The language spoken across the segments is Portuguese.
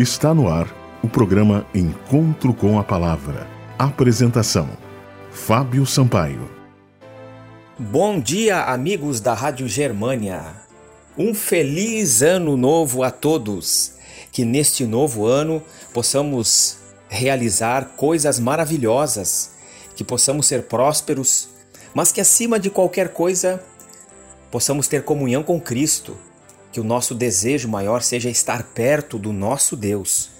Está no ar o programa Encontro com a Palavra. Apresentação: Fábio Sampaio. Bom dia, amigos da Rádio Germânia. Um feliz ano novo a todos. Que neste novo ano possamos realizar coisas maravilhosas, que possamos ser prósperos, mas que acima de qualquer coisa possamos ter comunhão com Cristo, que o nosso desejo maior seja estar perto do nosso Deus.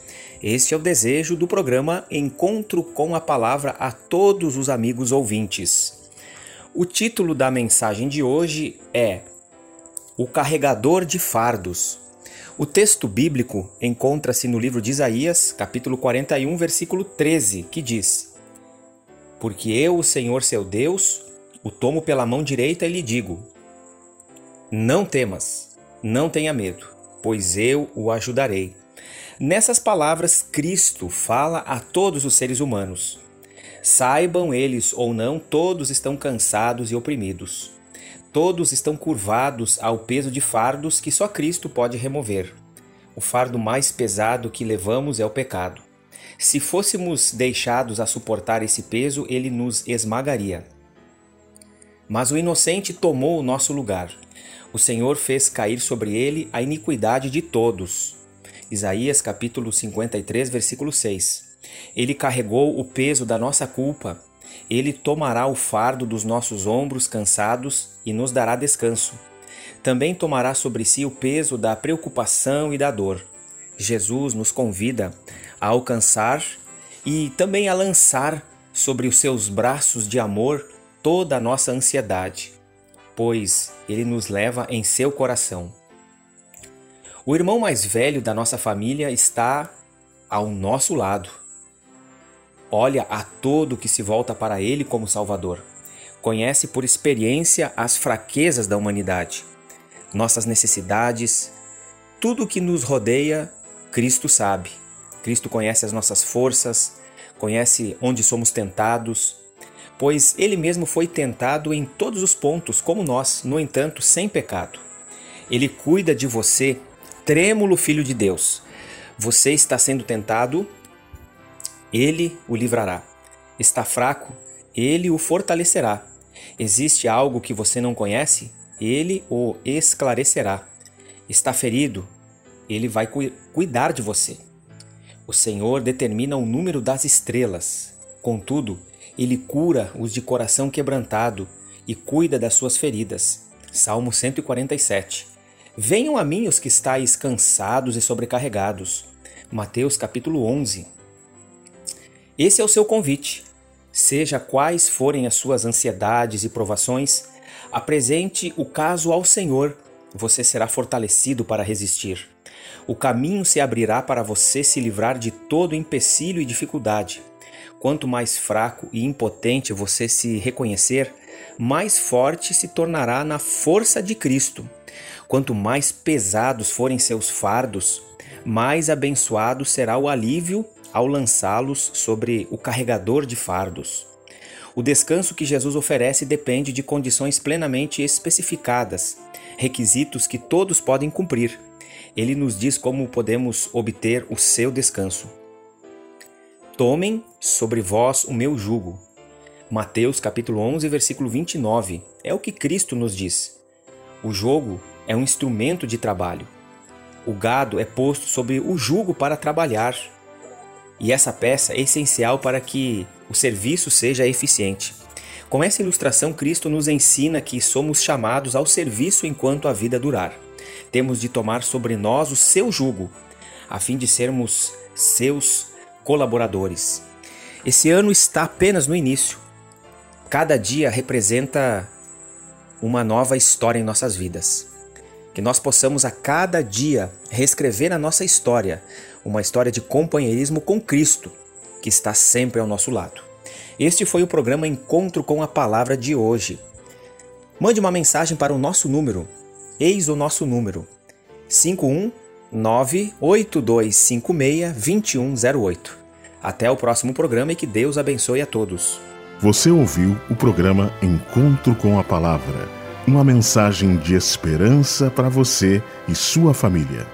Este é o desejo do programa Encontro com a Palavra a todos os amigos ouvintes. O título da mensagem de hoje é O Carregador de Fardos. O texto bíblico encontra-se no livro de Isaías, capítulo 41, versículo 13, que diz: Porque eu, o Senhor seu Deus, o tomo pela mão direita e lhe digo: Não temas, não tenha medo, pois eu o ajudarei. Nessas palavras, Cristo fala a todos os seres humanos. Saibam eles ou não, todos estão cansados e oprimidos. Todos estão curvados ao peso de fardos que só Cristo pode remover. O fardo mais pesado que levamos é o pecado. Se fôssemos deixados a suportar esse peso, ele nos esmagaria. Mas o inocente tomou o nosso lugar. O Senhor fez cair sobre ele a iniquidade de todos. Isaías capítulo 53, versículo 6. Ele carregou o peso da nossa culpa. Ele tomará o fardo dos nossos ombros cansados e nos dará descanso. Também tomará sobre si o peso da preocupação e da dor. Jesus nos convida a alcançar e também a lançar sobre os seus braços de amor toda a nossa ansiedade, pois ele nos leva em seu coração. O irmão mais velho da nossa família está ao nosso lado olha a todo que se volta para ele como Salvador. Conhece por experiência as fraquezas da humanidade, nossas necessidades, tudo que nos rodeia, Cristo sabe. Cristo conhece as nossas forças, conhece onde somos tentados, pois ele mesmo foi tentado em todos os pontos, como nós, no entanto, sem pecado. Ele cuida de você, trêmulo filho de Deus. Você está sendo tentado ele o livrará. Está fraco? Ele o fortalecerá. Existe algo que você não conhece? Ele o esclarecerá. Está ferido? Ele vai cu cuidar de você. O Senhor determina o número das estrelas. Contudo, ele cura os de coração quebrantado e cuida das suas feridas. Salmo 147. Venham a mim os que estáis cansados e sobrecarregados. Mateus capítulo 11. Esse é o seu convite. Seja quais forem as suas ansiedades e provações, apresente o caso ao Senhor, você será fortalecido para resistir. O caminho se abrirá para você se livrar de todo empecilho e dificuldade. Quanto mais fraco e impotente você se reconhecer, mais forte se tornará na força de Cristo. Quanto mais pesados forem seus fardos, mais abençoado será o alívio ao lançá-los sobre o carregador de fardos. O descanso que Jesus oferece depende de condições plenamente especificadas, requisitos que todos podem cumprir. Ele nos diz como podemos obter o seu descanso. Tomem sobre vós o meu jugo. Mateus capítulo 11, versículo 29. É o que Cristo nos diz. O jogo é um instrumento de trabalho. O gado é posto sobre o jugo para trabalhar, e essa peça é essencial para que o serviço seja eficiente. Com essa ilustração, Cristo nos ensina que somos chamados ao serviço enquanto a vida durar. Temos de tomar sobre nós o seu jugo, a fim de sermos seus colaboradores. Esse ano está apenas no início. Cada dia representa uma nova história em nossas vidas. Que nós possamos a cada dia reescrever a nossa história, uma história de companheirismo com Cristo, que está sempre ao nosso lado. Este foi o programa Encontro com a Palavra de hoje. Mande uma mensagem para o nosso número. Eis o nosso número: 51982562108. Até o próximo programa e que Deus abençoe a todos. Você ouviu o programa Encontro com a Palavra, uma mensagem de esperança para você e sua família.